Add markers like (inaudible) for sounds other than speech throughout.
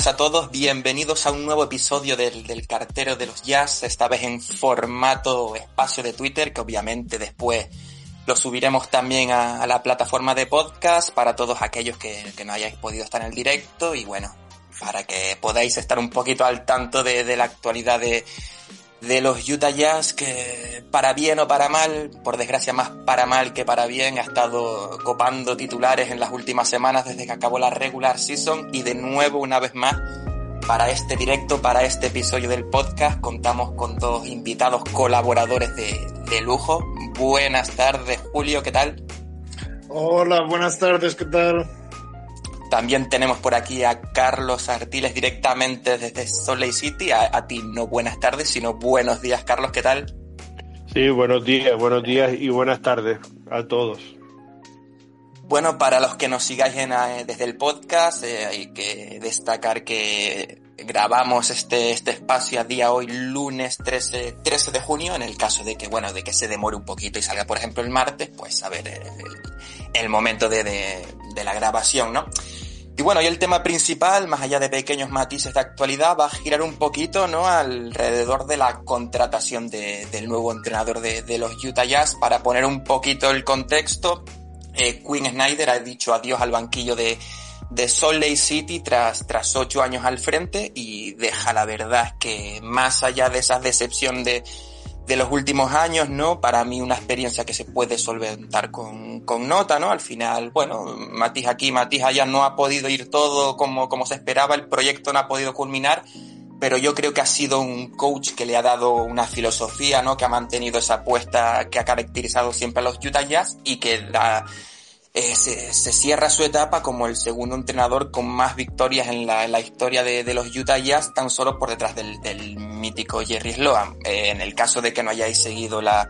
buenas a todos, bienvenidos a un nuevo episodio del, del, Cartero de los Jazz, esta vez en formato espacio de Twitter, que obviamente después lo subiremos también a, a la plataforma de podcast para todos aquellos que, que, no hayáis podido estar en el directo y bueno, para que podáis estar un poquito al tanto de, de la actualidad de, de los Utah Jazz que para bien o para mal, por desgracia más para mal que para bien, ha estado copando titulares en las últimas semanas desde que acabó la regular season y de nuevo una vez más para este directo, para este episodio del podcast contamos con dos invitados colaboradores de, de lujo. Buenas tardes Julio, ¿qué tal? Hola, buenas tardes, ¿qué tal? También tenemos por aquí a Carlos Artiles directamente desde Salt Lake City. A, a, ti no buenas tardes, sino buenos días, Carlos, ¿qué tal? Sí, buenos días, buenos días y buenas tardes a todos. Bueno, para los que nos sigáis en, desde el podcast, eh, hay que destacar que grabamos este, este espacio a día hoy, lunes 13, 13 de junio, en el caso de que, bueno, de que se demore un poquito y salga, por ejemplo, el martes, pues a ver el, momento de, de, la grabación, ¿no? Y bueno, y el tema principal, más allá de pequeños matices de actualidad, va a girar un poquito, ¿no? Alrededor de la contratación de, del nuevo entrenador de, de, los Utah Jazz. Para poner un poquito el contexto, eh, Quinn Snyder ha dicho adiós al banquillo de, de Salt Lake City tras, tras ocho años al frente y deja la verdad que más allá de esa decepción de, de los últimos años, ¿no? Para mí una experiencia que se puede solventar con, con nota, ¿no? Al final, bueno, Matiz aquí, Matiz allá no ha podido ir todo como, como se esperaba, el proyecto no ha podido culminar, pero yo creo que ha sido un coach que le ha dado una filosofía, ¿no? Que ha mantenido esa apuesta que ha caracterizado siempre a los Utah Jazz y que da, eh, se, cierra su etapa como el segundo entrenador con más victorias en la, historia de, los Utah Jazz, tan solo por detrás del, del mítico Jerry Sloan. Eh, en el caso de que no hayáis seguido la,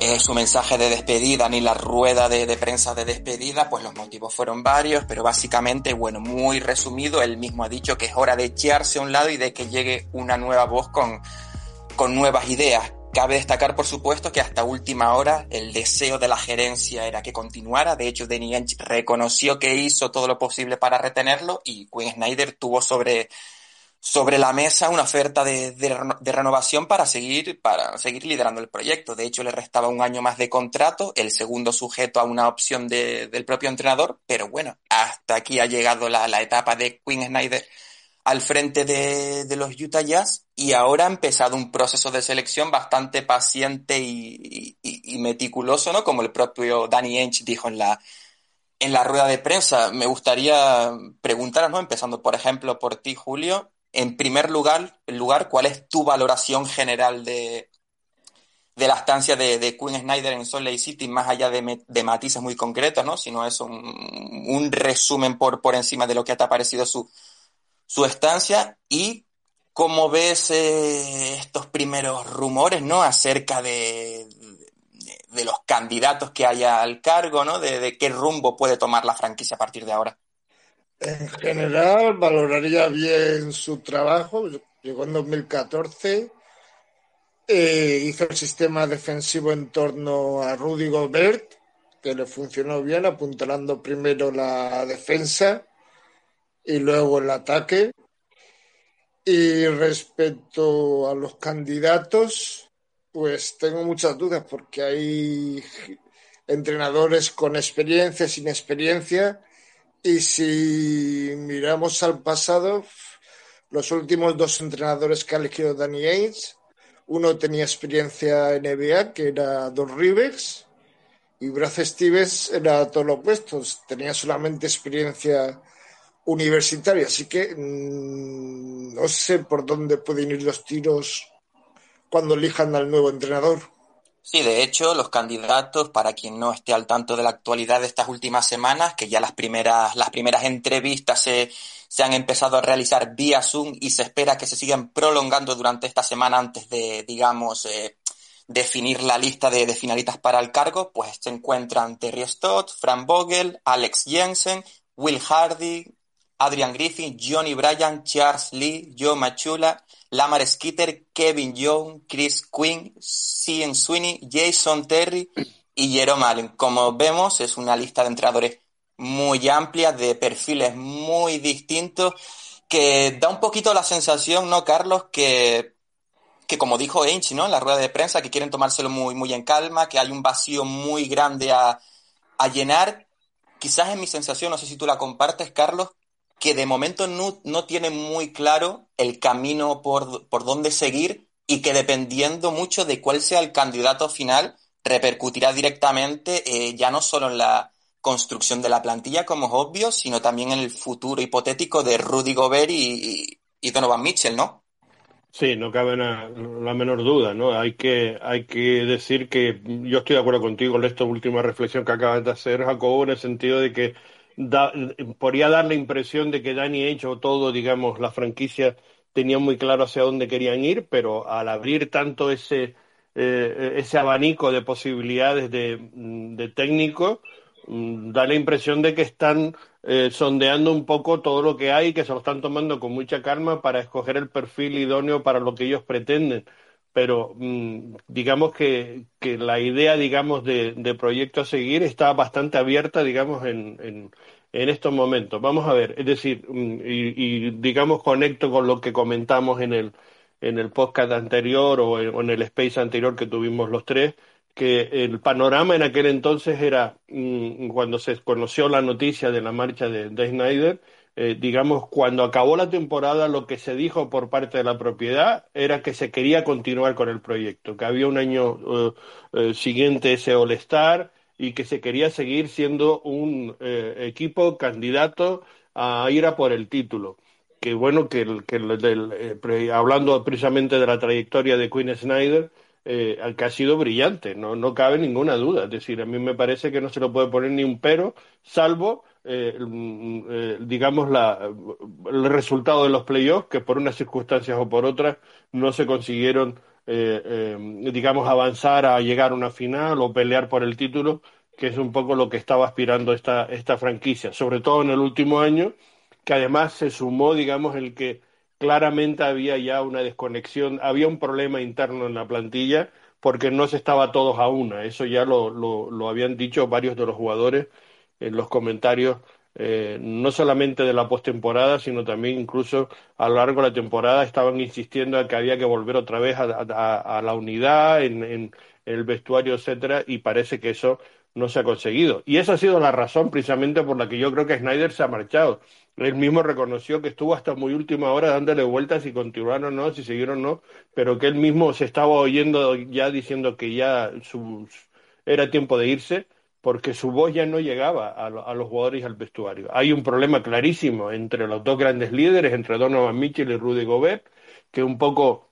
eh, su mensaje de despedida ni la rueda de, de, prensa de despedida, pues los motivos fueron varios, pero básicamente, bueno, muy resumido, él mismo ha dicho que es hora de echarse a un lado y de que llegue una nueva voz con, con nuevas ideas Cabe destacar, por supuesto, que hasta última hora el deseo de la gerencia era que continuara. De hecho, Danny Ainge reconoció que hizo todo lo posible para retenerlo y Quinn Snyder tuvo sobre, sobre la mesa una oferta de, de, renovación para seguir, para seguir liderando el proyecto. De hecho, le restaba un año más de contrato, el segundo sujeto a una opción de, del propio entrenador, pero bueno, hasta aquí ha llegado la, la etapa de Quinn Snyder al frente de, de, los Utah Jazz y ahora ha empezado un proceso de selección bastante paciente y, meticuloso, ¿no? Como el propio Danny Ainge dijo en la, en la rueda de prensa. Me gustaría preguntaros, ¿no? Empezando, por ejemplo, por ti, Julio. En primer lugar, lugar ¿cuál es tu valoración general de, de la estancia de, de Quinn Snyder en Salt Lake City, más allá de, de matices muy concretos, ¿no? Sino es un, un resumen por, por encima de lo que te ha parecido su, su estancia y cómo ves eh, estos primeros rumores, ¿no? Acerca de, de, los candidatos que haya al cargo, ¿no? De, de, qué rumbo puede tomar la franquicia a partir de ahora. En general, valoraría bien su trabajo. Llegó en 2014, eh, hizo el sistema defensivo en torno a Rudy Gobert, que le funcionó bien, apuntalando primero la defensa y luego el ataque. Y respecto a los candidatos, pues tengo muchas dudas porque hay entrenadores con experiencia, sin experiencia. Y si miramos al pasado, los últimos dos entrenadores que ha elegido Danny Ainge, uno tenía experiencia en NBA, que era Don Rivers, y Brad Stevens era todo lo opuesto, tenía solamente experiencia universitaria, así que mmm, no sé por dónde pueden ir los tiros cuando elijan al nuevo entrenador. Sí, de hecho, los candidatos, para quien no esté al tanto de la actualidad de estas últimas semanas, que ya las primeras, las primeras entrevistas se, se han empezado a realizar vía Zoom y se espera que se sigan prolongando durante esta semana antes de, digamos, eh, definir la lista de, de, finalistas para el cargo, pues se encuentran Terry Stott, Frank Vogel, Alex Jensen, Will Hardy, Adrian Griffin, Johnny Bryan, Charles Lee, Joe Machula, Lamar Skeeter, Kevin Young, Chris Quinn, Cian Sweeney, Jason Terry y Jerome Allen. Como vemos, es una lista de entrenadores muy amplia, de perfiles muy distintos que da un poquito la sensación, ¿no, Carlos? Que, que como dijo Ainge, ¿no? En la rueda de prensa, que quieren tomárselo muy, muy en calma, que hay un vacío muy grande a, a llenar. Quizás es mi sensación, no sé si tú la compartes, Carlos, que de momento no, no tiene muy claro el camino por, por dónde seguir y que dependiendo mucho de cuál sea el candidato final, repercutirá directamente eh, ya no solo en la construcción de la plantilla, como es obvio, sino también en el futuro hipotético de Rudy Gobert y, y Donovan Mitchell, ¿no? Sí, no cabe la, menor duda, ¿no? Hay que, hay que decir que yo estoy de acuerdo contigo en esta última reflexión que acabas de hacer, Jacobo, en el sentido de que da, podría dar la impresión de que Danny H o todo, digamos, la franquicia tenía muy claro hacia dónde querían ir, pero al abrir tanto ese, eh, ese abanico de posibilidades de, de técnico, mm, da la impresión de que están eh, sondeando un poco todo lo que hay que se lo están tomando con mucha calma para escoger el perfil idóneo para lo que ellos pretenden. Pero mm, digamos que, que, la idea, digamos, de, de, proyecto a seguir está bastante abierta, digamos, en, en, en estos momentos. Vamos a ver, es decir, mm, y, y, digamos conecto con lo que comentamos en el, en el podcast anterior o en, o el space anterior que tuvimos los tres, que el panorama en aquel entonces era, mm, cuando se conoció la noticia de la marcha de, de Snyder, eh, digamos, cuando acabó la temporada, lo que se dijo por parte de la propiedad era que se quería continuar con el proyecto, que había un año uh, uh, siguiente ese All-Star, y que se quería seguir siendo un eh, equipo candidato a ir a por el título. Que bueno, que, el, que eh, hablando precisamente de la trayectoria de Queen Snyder, eh, que ha sido brillante, no, no cabe ninguna duda. Es decir, a mí me parece que no se lo puede poner ni un pero, salvo, eh, eh, digamos, la, el resultado de los playoffs, que por unas circunstancias o por otras no se consiguieron eh, digamos, avanzar a llegar a una final o pelear por el título, que es un poco lo que estaba aspirando esta, esta franquicia, sobre todo en el último año, que además se sumó, digamos, el que claramente había ya una desconexión, había un problema interno en la plantilla porque no se estaba todos a una. Eso ya lo, lo, lo habían dicho varios de los jugadores en los comentarios eh, no solamente de la postemporada, sino también incluso a lo largo de la temporada estaban insistiendo en que había que volver otra vez a, a, la unidad en, en, el vestuario, etcétera, y parece que eso no se ha conseguido. Y esa ha sido la razón precisamente por la que yo creo que Snyder se ha marchado. Él mismo reconoció que estuvo hasta muy última hora dándole vueltas si continuaron o no, si siguieron o no, pero que él mismo se estaba oyendo ya diciendo que ya su, era tiempo de irse porque su voz ya no llegaba a, a, los jugadores y al vestuario. Hay un problema clarísimo entre los dos grandes líderes, entre Donovan Mitchell y Rudy Gobert, que un poco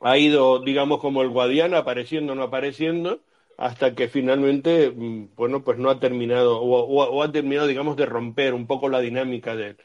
ha ido, digamos, como el guadiana, apareciendo no apareciendo, hasta que finalmente, mm, bueno, pues no ha terminado, o, o, o ha terminado, digamos, de romper un poco la dinámica de,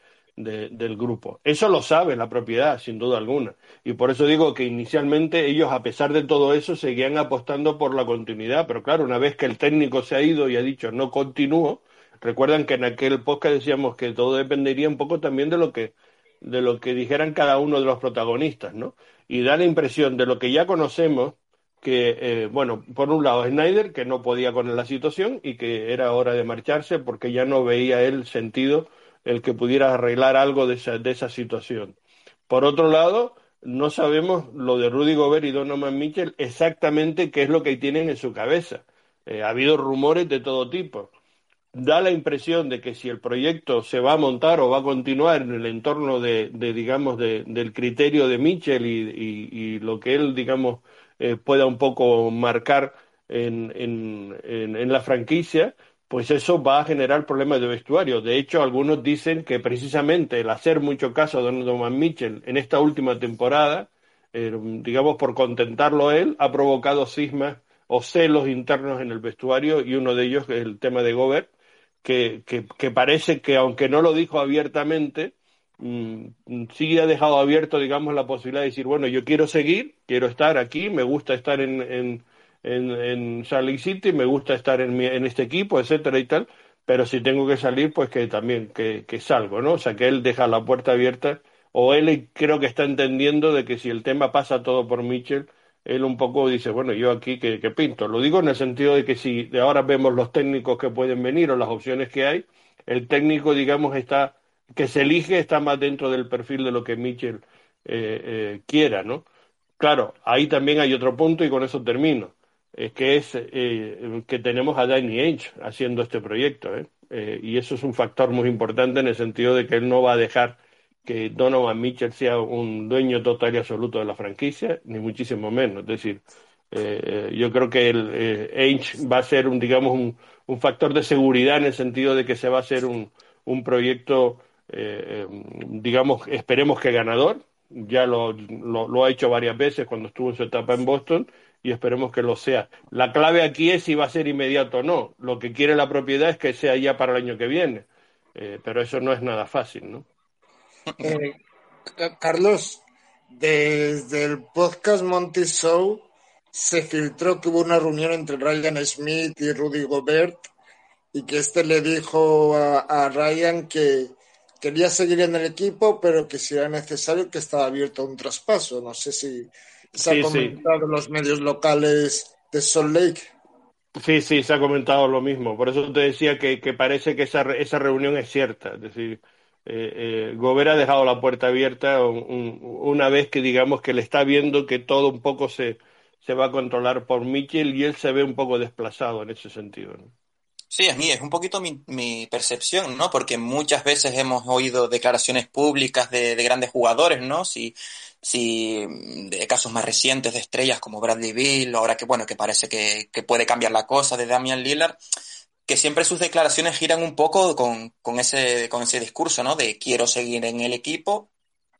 de, del grupo. Eso lo sabe la propiedad, sin duda alguna. Y por eso digo que inicialmente ellos, a pesar de todo eso, seguían apostando por la continuidad. Pero claro, una vez que el técnico se ha ido y ha dicho no continúo, recuerdan que en aquel podcast decíamos que todo dependería un poco también de lo que de lo que dijeran cada uno de los protagonistas, ¿no? Y da la impresión de lo que ya conocemos, que, eh, bueno, por un lado Snyder, que no podía con la situación y que era hora de marcharse porque ya no veía él sentido el que pudiera arreglar algo de esa, de esa situación. Por otro lado, no sabemos lo de Rudy Gobert y Donovan Mitchell exactamente qué es lo que tienen en su cabeza. Eh, ha habido rumores de todo tipo. Da la impresión de que si el proyecto se va a montar o va a continuar en el entorno de, de digamos, de, del criterio de Mitchell y, y, lo que él, digamos, eh, pueda un poco marcar en, en, en, en la franquicia, pues eso va a generar problemas de vestuario. De hecho, algunos dicen que precisamente el hacer mucho caso a Donovan Mitchell en esta última temporada, eh, digamos por contentarlo él, ha provocado cismas o celos internos en el vestuario y uno de ellos es el tema de Gobert, que, que, que parece que aunque no lo dijo abiertamente, mmm, sí ha dejado abierto, digamos, la posibilidad de decir, bueno, yo quiero seguir, quiero estar aquí, me gusta estar en en, en Salt City, me gusta estar en, mi, en este equipo, etcétera y tal, pero si tengo que salir, pues que también que, que salgo, ¿no? O sea, que él deja la puerta abierta, o él creo que está entendiendo de que si el tema pasa todo por Mitchell, él un poco dice, bueno, yo aquí que, que pinto. Lo digo en el sentido de que si de ahora vemos los técnicos que pueden venir o las opciones que hay, el técnico, digamos, está que se elige está más dentro del perfil de lo que Mitchell eh, eh, quiera, ¿no? Claro, ahí también hay otro punto y con eso termino, es que es eh, que tenemos a Danny Ainge haciendo este proyecto, ¿eh? y eso es un factor muy importante en el sentido de que él no va a dejar que Donovan Mitchell sea un dueño total y absoluto de la franquicia, ni muchísimo menos. Es decir, yo creo que el Ainge va a ser un, digamos, un, un, factor de seguridad en el sentido de que se va a hacer un, un proyecto eh, digamos, esperemos que ganador. Ya lo, lo, ha hecho varias veces cuando estuvo en su etapa en Boston y esperemos que lo sea. La clave aquí es si va a ser inmediato o no. Lo que quiere la propiedad es que sea ya para el año que viene, eh, pero eso no es nada fácil, ¿no? Eh, Carlos, desde el podcast Monty Show se filtró que hubo una reunión entre Ryan Smith y Rudy Gobert y que este le dijo a Ryan que quería seguir en el equipo, pero que si era necesario que estaba abierto a un traspaso. No sé si se ha comentado en los medios locales de Salt Lake. Sí, sí, se ha comentado lo mismo. Por eso te decía que, parece que esa, esa reunión es cierta. Es decir, eh, eh ha dejado la puerta abierta una vez que digamos que le está viendo que todo un poco se, se va a controlar por Mitchell y él se ve un poco desplazado en ese sentido. ¿no? Sí, es mí, es un poquito mi, mi, percepción, ¿no? Porque muchas veces hemos oído declaraciones públicas de, de, grandes jugadores, ¿no? Si, si de casos más recientes de estrellas como Bradley Bill, ahora que bueno, que parece que, que puede cambiar la cosa de Damian Lillard, que siempre sus declaraciones giran un poco con, con ese, con ese discurso, ¿no? De quiero seguir en el equipo,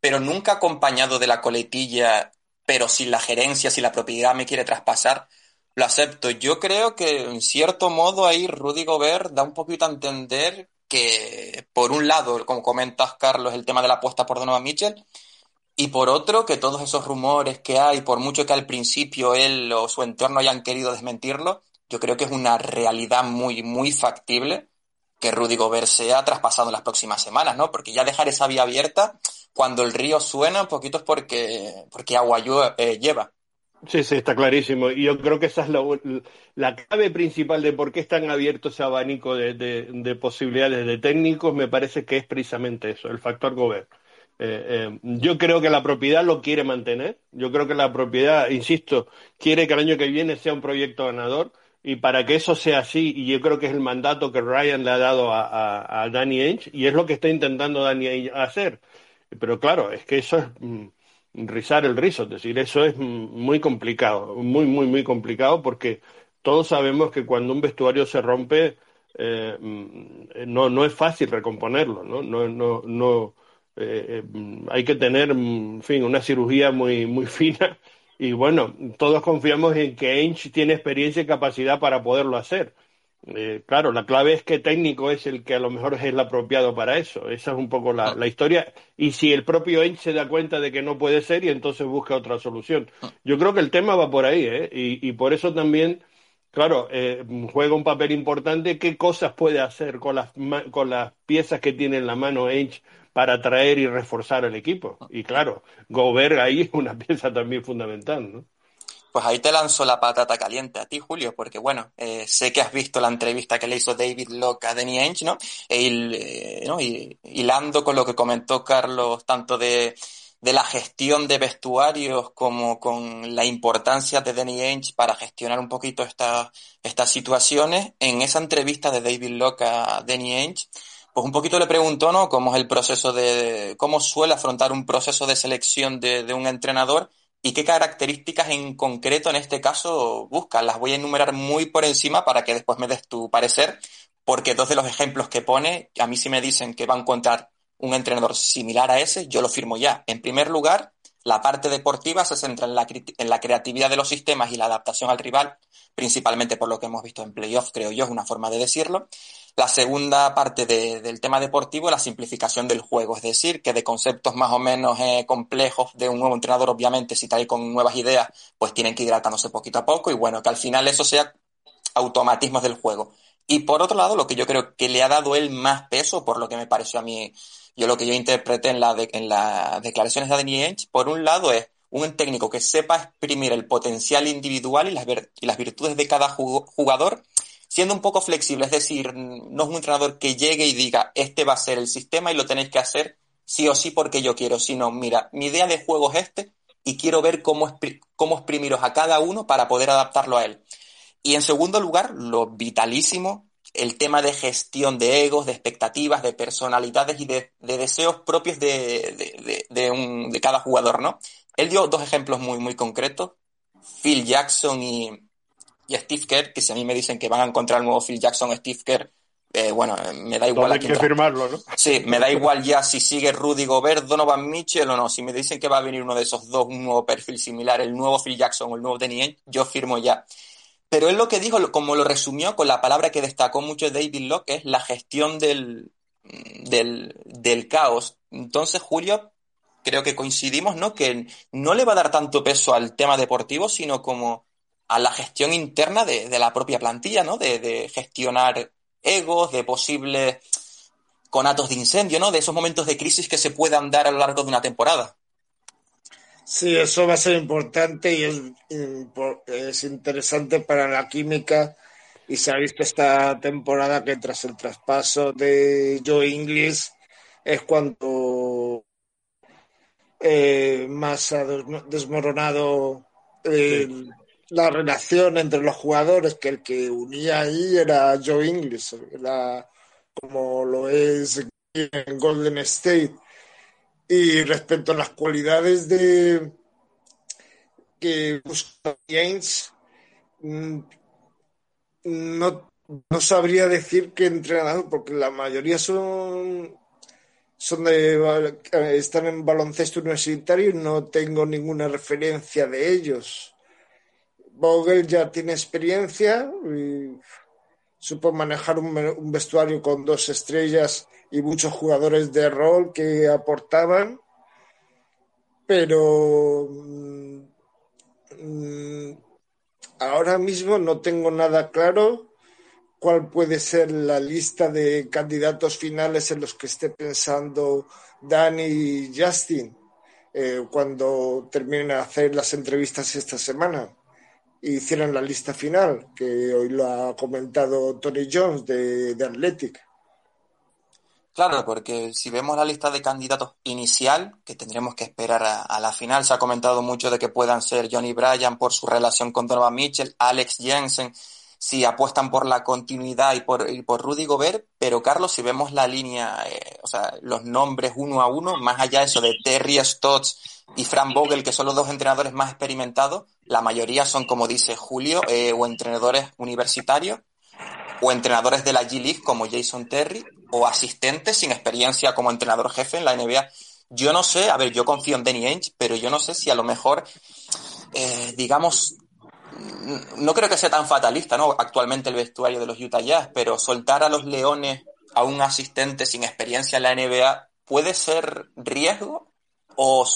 pero nunca acompañado de la coletilla, pero si la gerencia, si la propiedad me quiere traspasar, lo acepto. Yo creo que en cierto modo ahí Rudy Gobert da un poquito a entender que, por un lado, como comentas, Carlos, el tema de la apuesta por Donovan Mitchell, y por otro, que todos esos rumores que hay, por mucho que al principio él o su entorno hayan querido desmentirlo, yo creo que es una realidad muy, muy factible que Rudy Gobert sea traspasado en las próximas semanas, ¿no? Porque ya dejar esa vía abierta, cuando el río suena, un poquito es porque, porque agua eh, lleva. Sí, sí, está clarísimo. Y yo creo que esa es la, la clave principal de por qué están abiertos ese abanico de, de, posibilidades de técnicos, me parece que es precisamente eso, el factor gobierno. Eh, eh, yo creo que la propiedad lo quiere mantener. Yo creo que la propiedad, insisto, quiere que el año que viene sea un proyecto ganador. Y para que eso sea así, y yo creo que es el mandato que Ryan le ha dado a, a, a Danny Ainge, y es lo que está intentando Danny Ainge hacer. Pero claro, es que eso es mm, rizar el rizo, es decir, eso es muy complicado, muy, muy, muy complicado porque todos sabemos que cuando un vestuario se rompe, eh, mm, no, no es fácil recomponerlo, ¿no? No, no, no eh, eh, hay que tener, mm, en fin, una cirugía muy, muy (laughs) fina y bueno, todos confiamos en que Ainge tiene experiencia y capacidad para poderlo hacer. Eh, claro, la clave es que técnico es el que a lo mejor es el apropiado para eso. Esa es un poco la, la historia. Y si el propio Ainge se da cuenta de que no puede ser y entonces busca otra solución. Yo creo que el tema va por ahí, ¿eh? Y, y por eso también, claro, eh, juega un papel importante qué cosas puede hacer con las, con las piezas que tiene en la mano Ainge para atraer y reforzar el equipo. Y claro, Gobert ahí es una (laughs) pieza también fundamental, ¿no? Pues ahí te lanzo la patata caliente a ti, Julio, porque bueno, eh, sé que has visto la entrevista que le hizo David Locke a Danny Ainge, ¿no? E eh, ¿no? Y, hilando con lo que comentó Carlos, tanto de, de la gestión de vestuarios como con la importancia de Danny Ainge para gestionar un poquito esta, estas situaciones, en esa entrevista de David Locke a Danny Ainge, pues un poquito le preguntó, ¿no? Cómo es el proceso de, cómo suele afrontar un proceso de selección de, de un entrenador ¿Y qué características en concreto en este caso buscas? Las voy a enumerar muy por encima para que después me des tu parecer, porque dos de los ejemplos que pone, a mí sí me dicen que va a encontrar un entrenador similar a ese, yo lo firmo ya. En primer lugar, la parte deportiva se centra en la, en la creatividad de los sistemas y la adaptación al rival, principalmente por lo que hemos visto en playoff, creo yo, es una forma de decirlo. La segunda parte de, del tema deportivo, la simplificación del juego, es decir, que de conceptos más o menos eh, complejos de un nuevo entrenador, obviamente, si trae con nuevas ideas, pues tienen que ir hidratándose poquito a poco y bueno, que al final eso sea automatismos del juego. Y por otro lado, lo que yo creo que le ha dado él más peso, por lo que me pareció a mí, yo lo que yo interpreté en, la en las declaraciones de Danny Ainge, por un lado es un técnico que sepa exprimir el potencial individual y las, y las virtudes de cada jugador siendo un poco flexible, es decir, no es un entrenador que llegue y diga, este va a ser el sistema y lo tenéis que hacer sí o sí porque yo quiero, sino, mira, mi idea de juego es este y quiero ver cómo, cómo exprimiros a cada uno para poder adaptarlo a él. Y en segundo lugar, lo vitalísimo, el tema de gestión de egos, de expectativas, de personalidades y de, deseos propios de, de, cada jugador, ¿no? Él dio dos ejemplos muy, muy concretos, Phil Jackson y, y Steve Kerr, que si a mí me dicen que van a encontrar el nuevo Phil Jackson o Steve Kerr, eh, bueno, me da igual. Hay que firmarlo, ¿no? Sí, me da igual ya si sigue Rudy Gobert, Donovan Mitchell o no. Si me dicen que va a venir uno de esos dos, un nuevo perfil similar, el nuevo Phil Jackson o el nuevo Danny yo firmo ya. Pero él lo que dijo, como lo resumió con la palabra que destacó mucho David Locke, es la gestión del, del, caos. Entonces, Julio, creo que coincidimos, ¿no? Que no le va a dar tanto peso al tema deportivo, sino como a la gestión interna de, de la propia plantilla, ¿no? De, de, gestionar egos, de posibles conatos de incendio, ¿no? De esos momentos de crisis que se puedan dar a lo largo de una temporada. Sí, eso va a ser importante y es, es interesante para la química y se ha visto esta temporada que tras el traspaso de Joe Inglis es cuando eh, más ha desmoronado la relación entre los jugadores, que el que unía ahí era Joe Inglis, como lo es en Golden State. Y respecto a las cualidades de que busca James, mm, no, no sabría decir qué entrenador, porque la mayoría son son de, están en baloncesto universitario y no tengo ninguna referencia de ellos. Vogel ya tiene experiencia y supo manejar un, vestuario con dos estrellas y muchos jugadores de rol que aportaban, pero mm, mm, ahora mismo no tengo nada claro cuál puede ser la lista de candidatos finales en los que esté pensando Dani y Justin eh, cuando terminen de hacer las entrevistas esta semana hicieran la lista final, que hoy lo ha comentado Tony Jones de, Athletic. Claro, porque si vemos la lista de candidatos inicial, que tendremos que esperar a, a, la final, se ha comentado mucho de que puedan ser Johnny Bryan por su relación con Donovan Mitchell, Alex Jensen, si apuestan por la continuidad y por, y por Rudy Gobert, pero Carlos, si vemos la línea, eh, o sea, los nombres uno a uno, más allá de eso de Terry Stotts y Frank Vogel, que son los dos entrenadores más experimentados, la mayoría son, como dice Julio, eh, o entrenadores universitarios, o entrenadores de la G League como Jason Terry, o asistentes sin experiencia como entrenador jefe en la NBA. Yo no sé, a ver, yo confío en Danny Ainge, pero yo no sé si a lo mejor, eh, digamos, no creo que sea tan fatalista, ¿no? Actualmente el vestuario de los Utah Jazz, pero soltar a los Leones a un asistente sin experiencia en la NBA puede ser riesgo o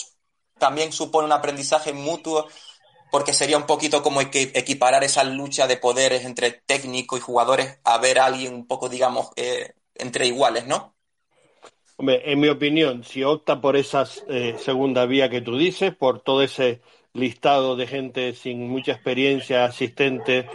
también supone un aprendizaje mutuo porque sería un poquito como equiparar esa lucha de poderes entre técnico y jugadores a ver a alguien un poco, digamos, eh, entre iguales, ¿no? Hombre, en mi opinión, si opta por esa eh, segunda vía que tú dices, por todo ese listado de gente sin mucha experiencia, asistentes,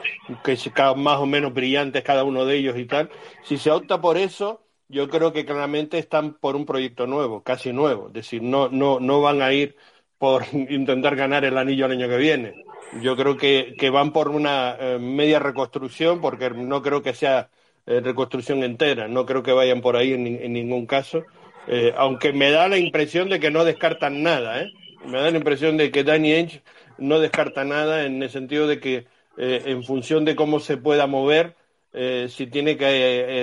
que más o menos brillantes cada uno de ellos y tal. Si se opta por eso, yo creo que claramente están por un proyecto nuevo, casi nuevo. Es decir, no, no, no van a ir por intentar ganar el anillo el año que viene. Yo creo que, que van por una eh, media reconstrucción, porque no creo que sea eh, reconstrucción entera, no creo que vayan por ahí en, ningún caso. Eh, aunque me da la impresión de que no descartan nada, me da la impresión de que Danny Ainge no descarta nada en el sentido de que en función de cómo se pueda mover, eh, si tiene que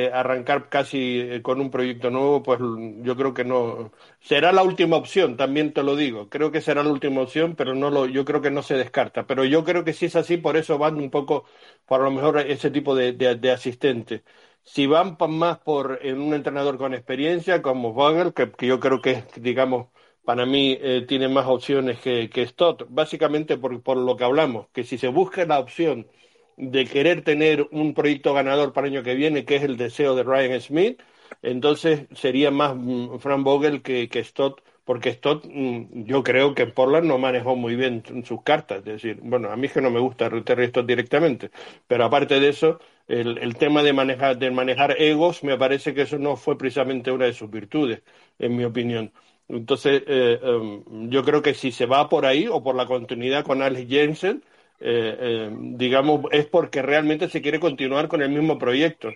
eh, arrancar casi con un proyecto nuevo, pues yo creo que no será la última opción. También te lo digo. Creo que será la última opción, pero no lo, yo creo que no se descarta. Pero yo creo que si es así, por eso van un poco, por lo mejor ese tipo de, de, asistente. Si van más por en un entrenador con experiencia, como Vogel, que, yo creo que es, digamos, para mí eh, tiene más opciones que, que Stott, básicamente por, por, lo que hablamos, que si se busca la opción de querer tener un proyecto ganador para el año que viene, que es el deseo de Ryan Smith, entonces sería más mm, Frank Vogel que, que Stott, porque Stott mm, yo creo que Portland no manejó muy bien sus cartas, es decir, bueno, a mí es que no me gusta Terry Stott directamente, pero aparte de eso, el, tema de manejar, de manejar egos, me parece que eso no fue precisamente una de sus virtudes, en mi opinión. Entonces, eh, em, yo creo que si se va por ahí o por la continuidad con Alex Jensen, eh, eh, digamos, es porque realmente se quiere continuar con el mismo proyecto.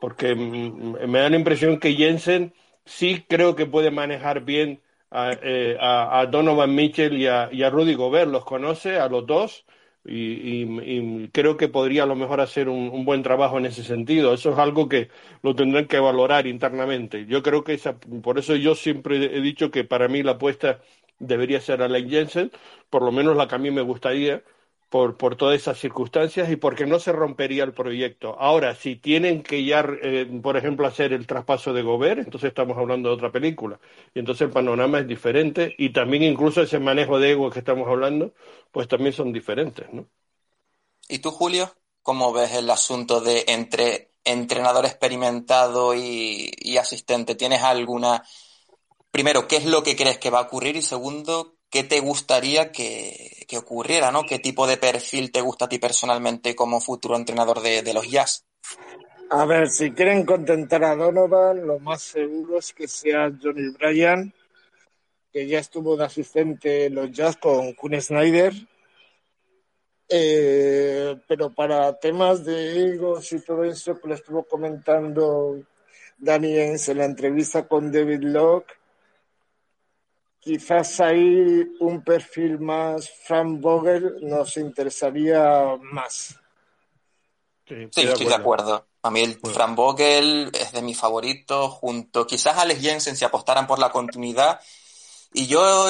Porque mm, me da la impresión que Jensen sí creo que puede manejar bien a, a, Donovan Mitchell y a, y a Rudy Gobert, los conoce a los dos y, creo que podría a lo mejor hacer un, buen trabajo en ese sentido. Eso es algo que lo tendrán que valorar internamente. Yo creo que esa, por eso yo siempre he dicho que para mí la apuesta debería ser Alain Jensen, por lo menos la que a mí me gustaría, por, por todas esas circunstancias y porque no se rompería el proyecto. Ahora, si tienen que ya, eh, por ejemplo, hacer el traspaso de Gobert, entonces estamos hablando de otra película. Y entonces el panorama es diferente y también incluso ese manejo de ego que estamos hablando, pues también son diferentes, ¿no? ¿Y tú, Julio? ¿Cómo ves el asunto de entre entrenador experimentado y, y asistente? ¿Tienes alguna... Primero, ¿qué es lo que crees que va a ocurrir? Y segundo, ¿qué te gustaría que, ocurriera, ¿no? ¿Qué tipo de perfil te gusta a ti personalmente como futuro entrenador de, los Jazz? A ver, si quieren contentar a Donovan, lo más seguro es que sea Johnny Bryan, que ya estuvo de asistente en los Jazz con Kun Snyder. Eh, pero para temas de egos y todo eso que lo estuvo comentando Danny en la entrevista con David Locke, quizás ahí un perfil más Frank Vogel nos interesaría más. Sí, estoy de acuerdo. A mí el Frank Vogel es de mis favoritos, junto quizás Alex Jensen si apostaran por la continuidad. Y yo,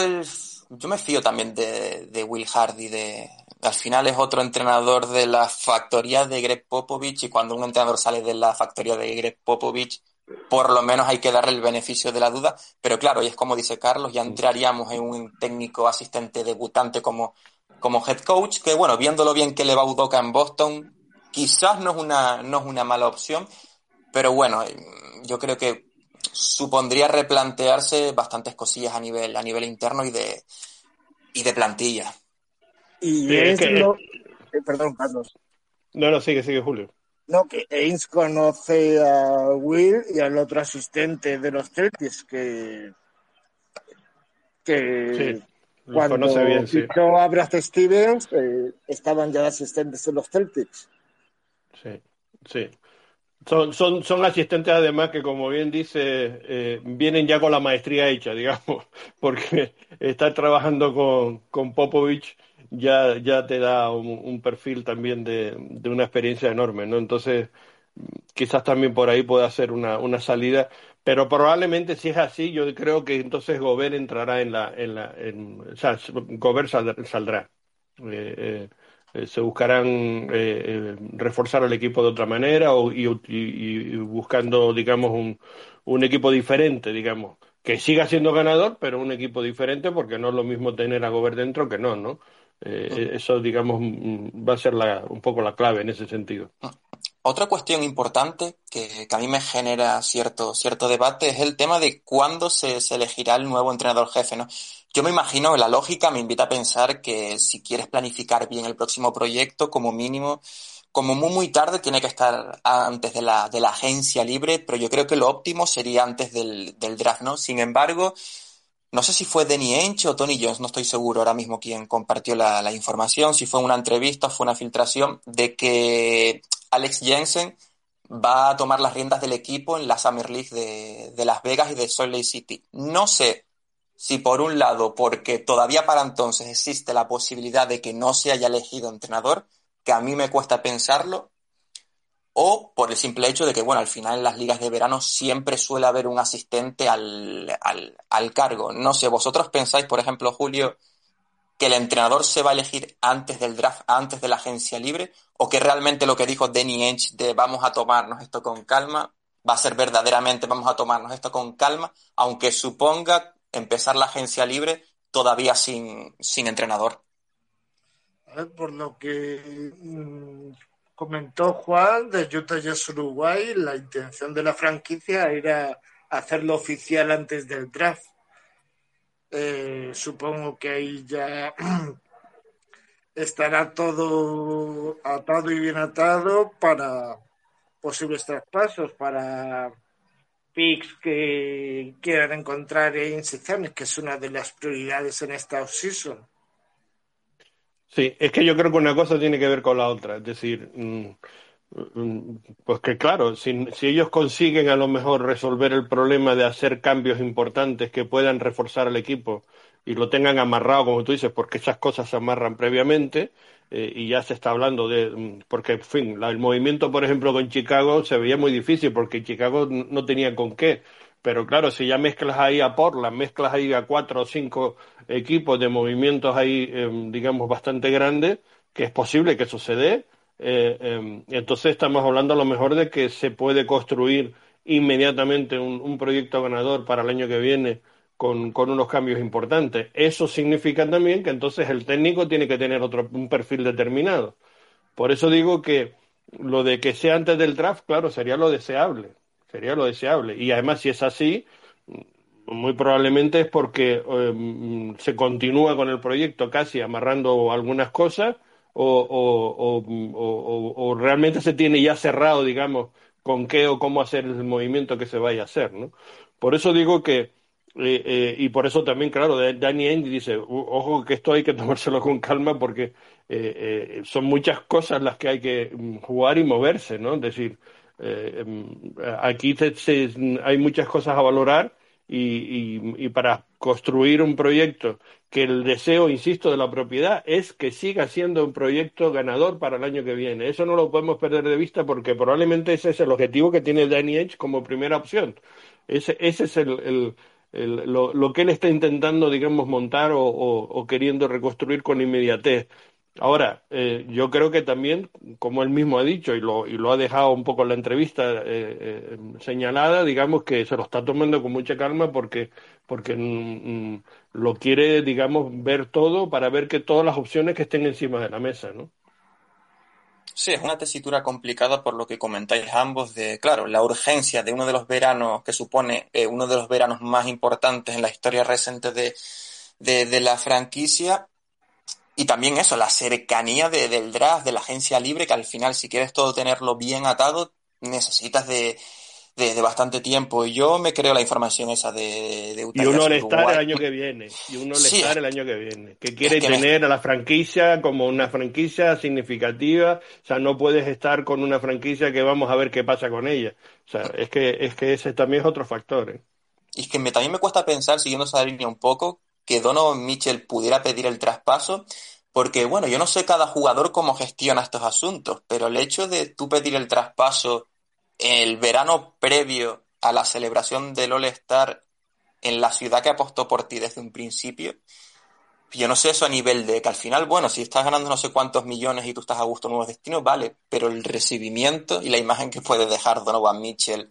yo me fío también de, de Will Hardy, de, al final es otro entrenador de la factoría de Greg Popovich y cuando un entrenador sale de la factoría de Greg Popovich por lo menos hay que darle el beneficio de la duda, pero claro, y es como dice Carlos, ya entraríamos en un técnico asistente debutante como, como head coach, que bueno, viéndolo bien que le va Udoka en Boston, quizás no es una, no es una mala opción, pero bueno, yo creo que supondría replantearse bastantes cosillas a nivel, a nivel interno y de, y de plantilla. Y es eh, perdón, Carlos. No, no, sigue, sigue, Julio. No, que Ains conoce a Will y al otro asistente de los Celtics que, que cuando conoce bien, sí. a Brad Stevens eh, estaban ya asistentes de los Celtics. Sí, sí. Son, son, son asistentes además que, como bien dice, eh, vienen ya con la maestría hecha, (laughs) digamos, porque está trabajando con, con Popovich ya, ya te da un, perfil también de, de, una experiencia enorme, ¿no? Entonces, quizás también por ahí pueda ser una, una salida, pero probablemente si es así, yo creo que entonces Gobert entrará en la, en la, en, o sea, Gobert saldrá. Eh, eh, eh, se buscarán reforzar al equipo de otra manera o, y, y, buscando, digamos, un, un equipo diferente, digamos, que siga siendo ganador, pero un equipo diferente porque no es lo mismo tener a Gobert dentro que no, ¿no? Eh, eso, digamos, mm, va a ser un poco la clave en ese sentido. Otra cuestión importante que, a mí me genera cierto, cierto debate es el tema de cuándo se, elegirá el nuevo entrenador jefe, ¿no? Yo me imagino, la lógica me invita a pensar que si quieres planificar bien el próximo proyecto, como mínimo, como muy, muy tarde tiene que estar antes de la, de la agencia libre, pero yo creo que lo óptimo sería antes del, del draft, ¿no? Sin embargo, no sé si fue Denny Ench o Tony Jones, no estoy seguro ahora mismo quién compartió la, información, si fue una entrevista o fue una filtración, de que Alex Jensen va a tomar las riendas del equipo en la Summer League de, Las Vegas y de Salt Lake City. No sé si por un lado, porque todavía para entonces existe la posibilidad de que no se haya elegido entrenador, que a mí me cuesta pensarlo, o por el simple hecho de que, bueno, al final en las ligas de verano siempre suele haber un asistente al, al, cargo. No sé, vosotros pensáis, por ejemplo, Julio, que el entrenador se va a elegir antes del draft, antes de la agencia libre, o que realmente lo que dijo Danny Ench de vamos a tomarnos esto con calma, va a ser verdaderamente vamos a tomarnos esto con calma, aunque suponga empezar la agencia libre todavía sin, sin entrenador. por lo que mm, comentó Juan de Utah Jazz Uruguay, la intención de la franquicia era hacerlo oficial antes del draft. Eh, supongo que ahí ya (clears throat) estará todo atado y bien atado para posibles traspasos para picks que quieran encontrar en secciones, que es una de las prioridades en esta offseason. Sí, es que yo creo que una cosa tiene que ver con la otra. Es decir, mm, mm, pues que claro, si, si, ellos consiguen a lo mejor resolver el problema de hacer cambios importantes que puedan reforzar al equipo y lo tengan amarrado, como tú dices, porque esas cosas se amarran previamente, eh, y ya se está hablando de, mm, porque, en fin, el movimiento, por ejemplo, con Chicago se veía muy difícil porque Chicago no tenía con qué. Pero claro, si ya mezclas ahí a Portland, mezclas ahí a cuatro o cinco equipos de movimientos ahí, em, digamos, bastante grandes, que es posible que sucede, eh, em, entonces estamos hablando a lo mejor de que se puede construir inmediatamente un, un proyecto ganador para el año que viene con, con, unos cambios importantes. Eso significa también que entonces el técnico tiene que tener otro, un perfil determinado. Por eso digo que lo de que sea antes del draft, claro, sería lo deseable. Sería lo deseable. Y además, si es así, muy probablemente es porque eh, se continúa con el proyecto casi amarrando algunas cosas o, o, o, o, realmente se tiene ya cerrado, digamos, con qué o cómo hacer el movimiento que se vaya a hacer. ¿no? Por eso digo que eh, eh, y por eso también, claro, Danny Ainge dice, ojo que esto hay que (laughs) tomárselo con calma porque eh, son muchas cosas las que hay que mm, jugar y moverse, ¿no? Es decir, mm, aquí hay muchas cosas a valorar y, y, para construir un proyecto que el deseo, insisto, de la propiedad es que siga siendo un proyecto ganador para el año que viene. Eso no lo podemos perder de vista porque probablemente ese es el objetivo que tiene Danny Ainge como primera opción. Ese, ese es el lo, lo, que él está intentando, digamos, montar o, o, queriendo reconstruir con inmediatez. Ahora, eh, yo creo que también, como él mismo ha dicho y lo, y lo ha dejado un poco en la entrevista eh, eh, señalada, digamos que se lo está tomando con mucha calma porque, porque mm, mm, lo quiere, digamos, ver todo para ver que todas las opciones que estén encima de la mesa, ¿no? Sí, es una tesitura complicada por lo que comentáis ambos de, claro, la urgencia de uno de los veranos que supone eh, uno de los veranos más importantes en la historia reciente de, de, de la franquicia y también eso, la cercanía de, del draft, de la agencia libre, que al final si quieres todo tenerlo bien atado, necesitas de, de, bastante tiempo. Y yo me creo la información esa de, de Utah Y un all el año que viene. Y un all el año que viene. Que quiere tener a la franquicia como una franquicia significativa. O sea, no puedes estar con una franquicia que vamos a ver qué pasa con ella. O sea, es que, es que ese también es otro factor. ¿eh? Y es que me, también me cuesta pensar, siguiendo esa línea un poco, que Donovan Mitchell pudiera pedir el traspaso. Porque, bueno, yo no sé cada jugador cómo gestiona estos asuntos, pero el hecho de tú pedir el traspaso el verano previo a la celebración del All-Star en la ciudad que apostó por ti desde un principio, yo no sé eso a nivel de que al final, bueno, si estás ganando no sé cuántos millones y tú estás a gusto en nuevos destinos, vale, pero el recibimiento y la imagen que puede dejar Donovan Mitchell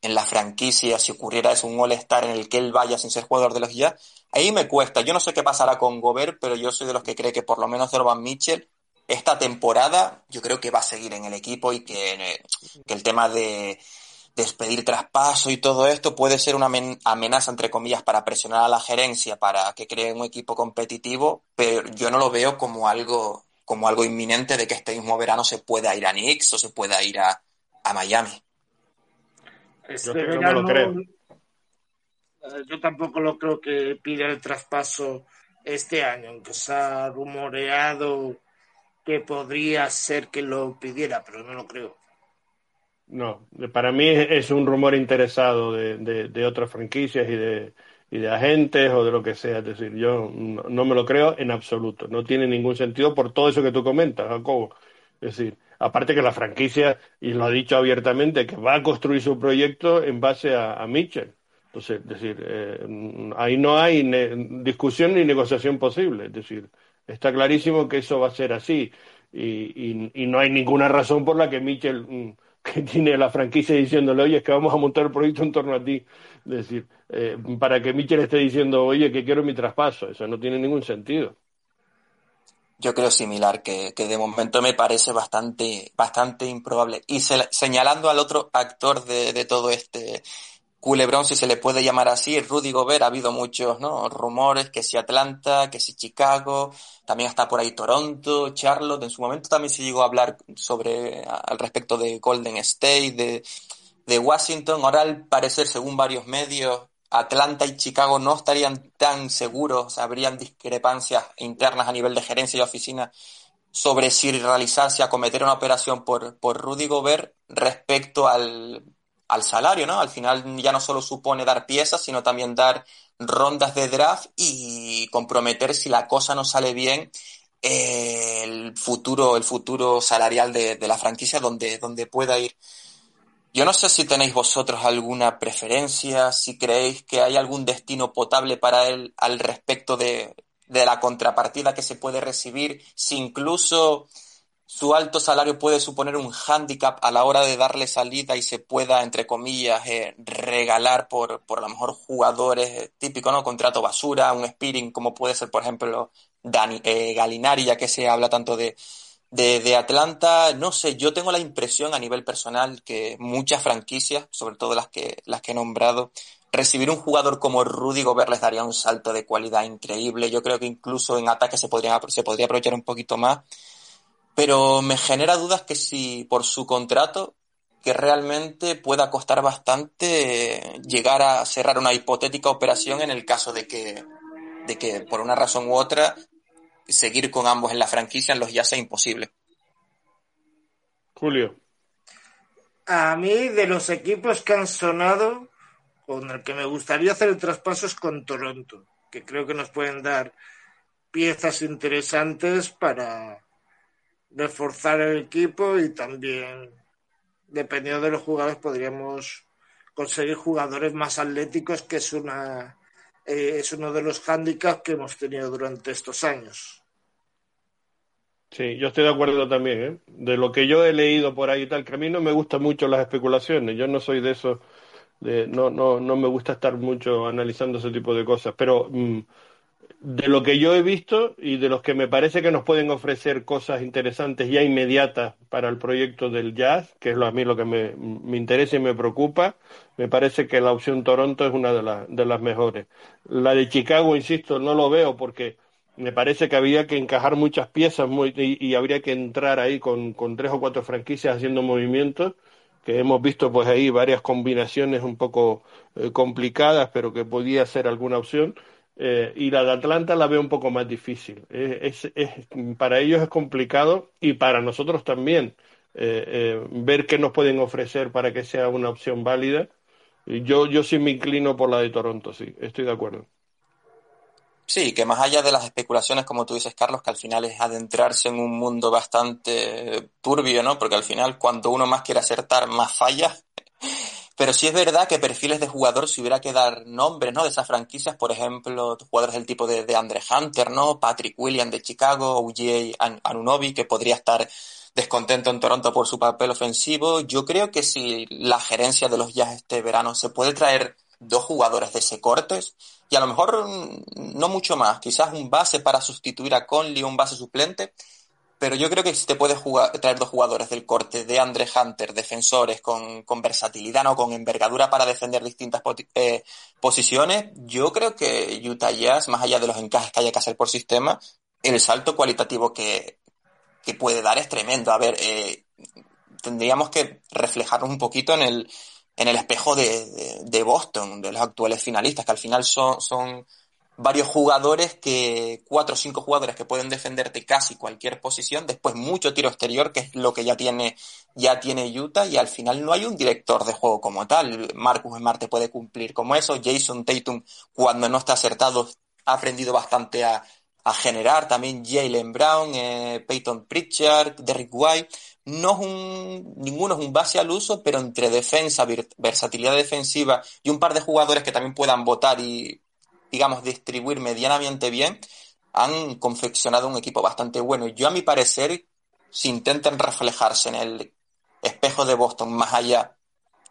en la franquicia, si ocurriera eso, un All-Star en el que él vaya sin ser jugador de los ya, ahí me cuesta. Yo no sé qué pasará con Gobert, pero yo soy de los que cree que por lo menos Donovan Mitchell esta temporada yo creo que va a seguir en el equipo y que, el tema de despedir traspaso y todo esto puede ser una amenaza, entre comillas, para presionar a la gerencia para que cree un equipo competitivo, pero yo no lo veo como algo, como algo inminente de que este mismo verano se pueda ir a Knicks o se pueda ir a, Miami. Este yo no lo creo. Yo tampoco lo creo que pida el traspaso este año, aunque se ha rumoreado que podría ser que lo pidiera, pero no lo creo. No, para mí es un rumor interesado de, de, otras franquicias y de, y de agentes o de lo que sea. Es decir, yo no, me lo creo en absoluto. No tiene ningún sentido por todo eso que tú comentas, Jacobo. Es decir, aparte que la franquicia, y lo ha dicho abiertamente, que va a construir su proyecto en base a, a Mitchell. Entonces, es decir, eh, ahí no hay discusión ni negociación posible. Es decir, Está clarísimo que eso va a ser así. Y, no hay ninguna razón por la que Mitchell, mm, (laughs) que tiene la franquicia diciéndole, oye, es que vamos a montar el proyecto en torno a ti. Es decir, eh, para que Mitchell esté diciendo, oye, que quiero mi traspaso. Eso no tiene ningún sentido. Yo creo similar, que, de momento me parece bastante, bastante improbable. Y señalando al otro actor de todo este culebrón, si se le puede llamar así, Rudy Gobert, ha habido muchos ¿no? rumores, que si Atlanta, que si Chicago, también está por ahí Toronto, Charlotte, en su momento también se llegó a hablar sobre, al respecto de Golden State, de, de Washington, ahora al parecer, según varios medios, Atlanta y Chicago no estarían tan seguros, habrían discrepancias internas a nivel de gerencia y oficina sobre si realizarse, acometer una operación por, por Rudy Gobert respecto al, al salario, ¿no? Al final ya no solo supone dar piezas, sino también dar rondas de draft y comprometer si la cosa no sale bien el futuro, el futuro salarial de, la franquicia donde, donde pueda ir. Yo no sé si tenéis vosotros alguna preferencia, si creéis que hay algún destino potable para él al respecto de, de la contrapartida que se puede recibir, si incluso su alto salario puede suponer un hándicap a la hora de darle salida y se pueda, entre comillas, eh, regalar por, por a lo mejor jugadores eh, típicos, ¿no? Contrato basura, un spearing, como puede ser, por ejemplo, Dani, eh, Galinari, ya que se habla tanto de, de, Atlanta. No sé, yo tengo la impresión a nivel personal que muchas franquicias, sobre todo las que, las que he nombrado, recibir un jugador como Rudy Gobert les daría un salto de cualidad increíble. Yo creo que incluso en ataque se podría, se podría aprovechar un poquito más pero me genera dudas que si por su contrato, que realmente pueda costar bastante llegar a cerrar una hipotética operación en el caso de que, de que por una razón u otra seguir con ambos en la franquicia los ya sea imposible. Julio. A mí, de los equipos que han sonado, con el que me gustaría hacer el traspaso es con Toronto, que creo que nos pueden dar piezas interesantes para, reforzar el equipo y también, dependiendo de los jugadores, podríamos conseguir jugadores más atléticos, que es una eh, es uno de los hándicaps que hemos tenido durante estos años. Sí, yo estoy de acuerdo también, ¿eh? De lo que yo he leído por ahí y tal, que a mí no me gustan mucho las especulaciones, yo no soy de eso, de, no, no, no me gusta estar mucho analizando ese tipo de cosas, pero mm, de lo que yo he visto y de los que me parece que nos pueden ofrecer cosas interesantes ya inmediatas para el proyecto del jazz, que es lo, a mí lo que me, me, interesa y me preocupa, me parece que la opción Toronto es una de, la, de las mejores. La de Chicago, insisto, no lo veo porque me parece que había que encajar muchas piezas muy, y, habría que entrar ahí con, con tres o cuatro franquicias haciendo movimientos que hemos visto pues ahí varias combinaciones un poco eh, complicadas, pero que podía ser alguna opción eh, y la de Atlanta la veo un poco más difícil. Es, es, para ellos es complicado y para nosotros también eh, eh, ver qué nos pueden ofrecer para que sea una opción válida. Yo, yo sí me inclino por la de Toronto, sí, estoy de acuerdo. Sí, que más allá de las especulaciones, como tú dices, Carlos, que al final es adentrarse en un mundo bastante turbio, ¿no? Porque al final, cuando uno más quiere acertar, más falla. Pero sí es verdad que perfiles de jugador, si hubiera que dar nombres, ¿no? De esas franquicias, por ejemplo, jugadores del tipo de, de Andre Hunter, ¿no? Patrick Williams de Chicago, UJ Anunobi, que podría estar descontento en Toronto por su papel ofensivo. Yo creo que si la gerencia de los Jazz este verano se puede traer dos jugadores de ese cortes y a lo mejor no mucho más, quizás un base para sustituir a Conley, un base suplente, pero yo creo que si te puedes jugar, traer dos jugadores del corte de Andre Hunter, defensores con, con versatilidad, ¿no? con envergadura para defender distintas eh, posiciones, yo creo que Utah Jazz, más allá de los encajes que haya que hacer por sistema, el salto cualitativo que, que puede dar es tremendo. A ver, eh, tendríamos que reflejarnos un poquito en el, en el espejo de, de, de Boston, de los actuales finalistas, que al final son, son varios jugadores que, cuatro o cinco jugadores que pueden defenderte casi cualquier posición, después mucho tiro exterior, que es lo que ya tiene, ya tiene Utah, y al final no hay un director de juego como tal. Marcus Smart te puede cumplir como eso, Jason Tatum, cuando no está acertado, ha aprendido bastante a, a generar, también Jalen Brown, eh, Peyton Pritchard, Derrick White, no es un, ninguno es un base al uso, pero entre defensa, versatilidad defensiva y un par de jugadores que también puedan votar y digamos, distribuir medianamente bien, han confeccionado un equipo bastante bueno. Yo, a mi parecer, si intentan reflejarse en el espejo de Boston más allá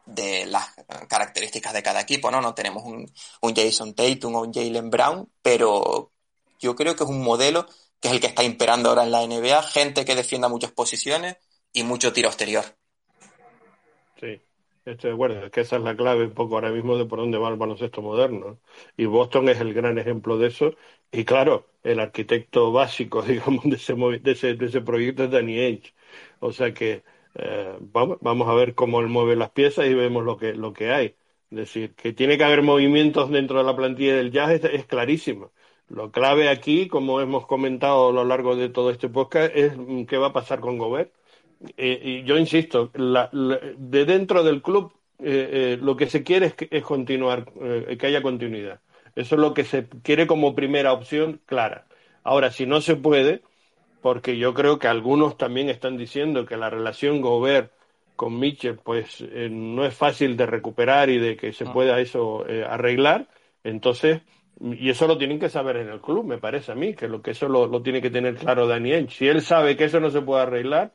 de las características de cada equipo, ¿no? No tenemos un, un Jason Tatum o un Jalen Brown, pero yo creo que es un modelo que es el que está imperando ahora en la NBA, gente que defienda muchas posiciones y mucho tiro exterior. Sí, estoy de acuerdo. Es que esa es la clave un poco ahora mismo de por dónde va el baloncesto moderno. Y Boston es el gran ejemplo de eso. Y claro, el arquitecto básico, (laughs) digamos, de ese, de ese, de ese proyecto es Danny Ainge. O sea que eh, vamos, vamos a ver cómo él mueve las piezas y vemos lo que, lo que hay. Es decir, que tiene que haber movimientos dentro de la plantilla del Jazz es, es clarísimo. Lo clave aquí, como hemos comentado a lo largo de todo este podcast, es qué va a pasar con Gobert. Eh, y yo insisto, la, la, de dentro del club eh, eh, lo que se quiere es, es continuar, eh, que haya continuidad. Eso es lo que se quiere como primera opción clara. Ahora, si no se puede, porque yo creo que algunos también están diciendo que la relación Gobert con Mitchell pues eh, no es fácil de recuperar y de que se pueda eso arreglar, entonces, y eso lo tienen que saber en el club, me parece a mí, que lo que eso lo, lo tiene que tener claro Daniel. Si él sabe que eso no se puede arreglar,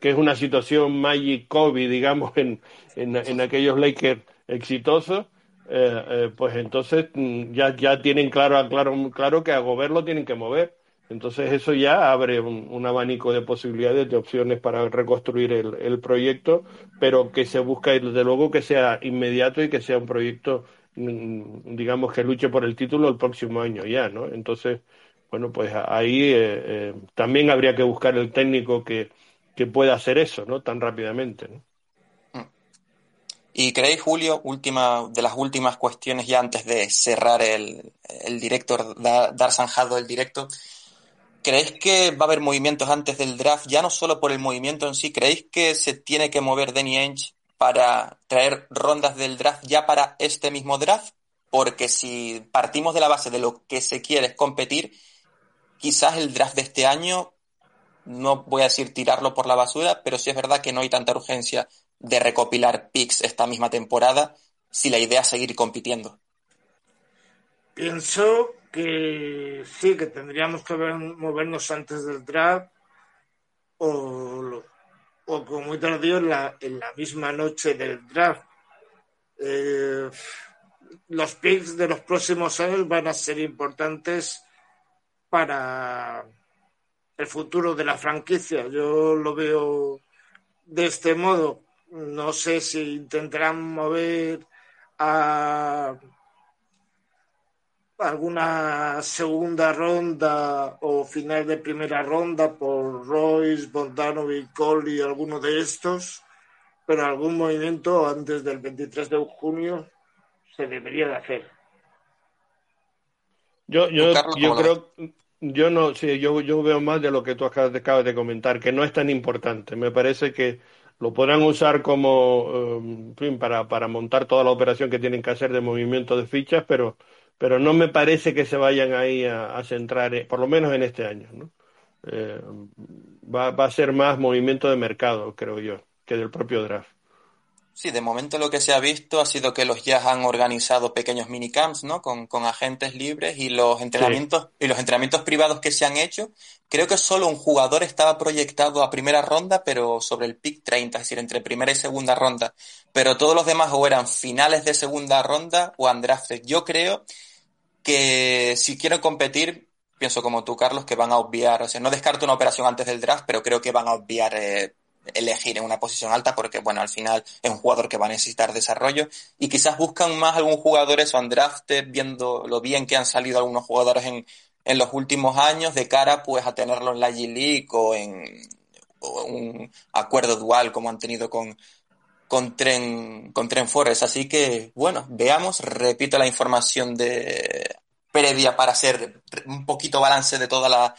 que es una situación Magic Kobe, digamos, en, en, en aquellos Lakers exitosos, eh, eh, pues entonces mm, ya, ya tienen claro, claro, claro que a Gobert tienen que mover. Entonces eso ya abre un, un, abanico de posibilidades, de opciones para reconstruir el, el, proyecto, pero que se busca desde luego que sea inmediato y que sea un proyecto, mm, digamos, que luche por el título el próximo año ya, ¿no? Entonces, bueno, pues ahí eh, eh, también habría que buscar el técnico que, que pueda hacer eso, ¿no? Tan rápidamente, ¿no? ¿Y creéis, Julio, última, de las últimas cuestiones ya antes de cerrar el, el director, dar, dar zanjado el directo, ¿creéis que va a haber movimientos antes del draft, ya no solo por el movimiento en sí? ¿Creéis que se tiene que mover Danny Ainge para traer rondas del draft ya para este mismo draft? Porque si partimos de la base de lo que se quiere es competir, quizás el draft de este año, no voy a decir tirarlo por la basura, pero sí es verdad que no hay tanta urgencia de recopilar picks esta misma temporada si la idea es seguir compitiendo? Pienso que sí, que tendríamos que movernos antes del draft o, o como muy tardío en la, en la misma noche del draft. Eh, los picks de los próximos años van a ser importantes para el futuro de la franquicia. Yo lo veo de este modo no sé si intentarán mover a alguna segunda ronda o final de primera ronda por Royce, Bogdanovic, Coley, alguno de estos, pero algún movimiento antes del 23 de junio se debería de hacer. Yo, yo, yo creo, yo no, sí, yo, yo veo más de lo que tú acabas de, comentar, que no es tan importante. Me parece que lo podrán usar como, eh, en fin, para, para montar toda la operación que tienen que hacer de movimiento de fichas, pero, pero no me parece que se vayan ahí a, a centrar, eh, por lo menos en este año, ¿no? Eh, va, va a ser más movimiento de mercado, creo yo, que del propio draft. Sí, de momento lo que se ha visto ha sido que los Jazz han organizado pequeños minicamps, ¿no? Con, con agentes libres y los entrenamientos sí. y los entrenamientos privados que se han hecho. Creo que solo un jugador estaba proyectado a primera ronda, pero sobre el pick 30, es decir, entre primera y segunda ronda. Pero todos los demás o eran finales de segunda ronda o undrafted. Yo creo que si quieren competir, pienso como tú, Carlos, que van a obviar, o sea, no descarto una operación antes del draft, pero creo que van a obviar eh, elegir en una posición alta porque, bueno, al final es un jugador que va a necesitar desarrollo y quizás buscan más algún jugador eso undrafted, viendo lo bien que han salido algunos jugadores en, en los últimos años de cara pues a tenerlo en la G-League o en un acuerdo dual como han tenido con, con Tren, con Tren Forest. Así que, bueno, veamos, repito la información de previa para hacer un poquito balance de toda la,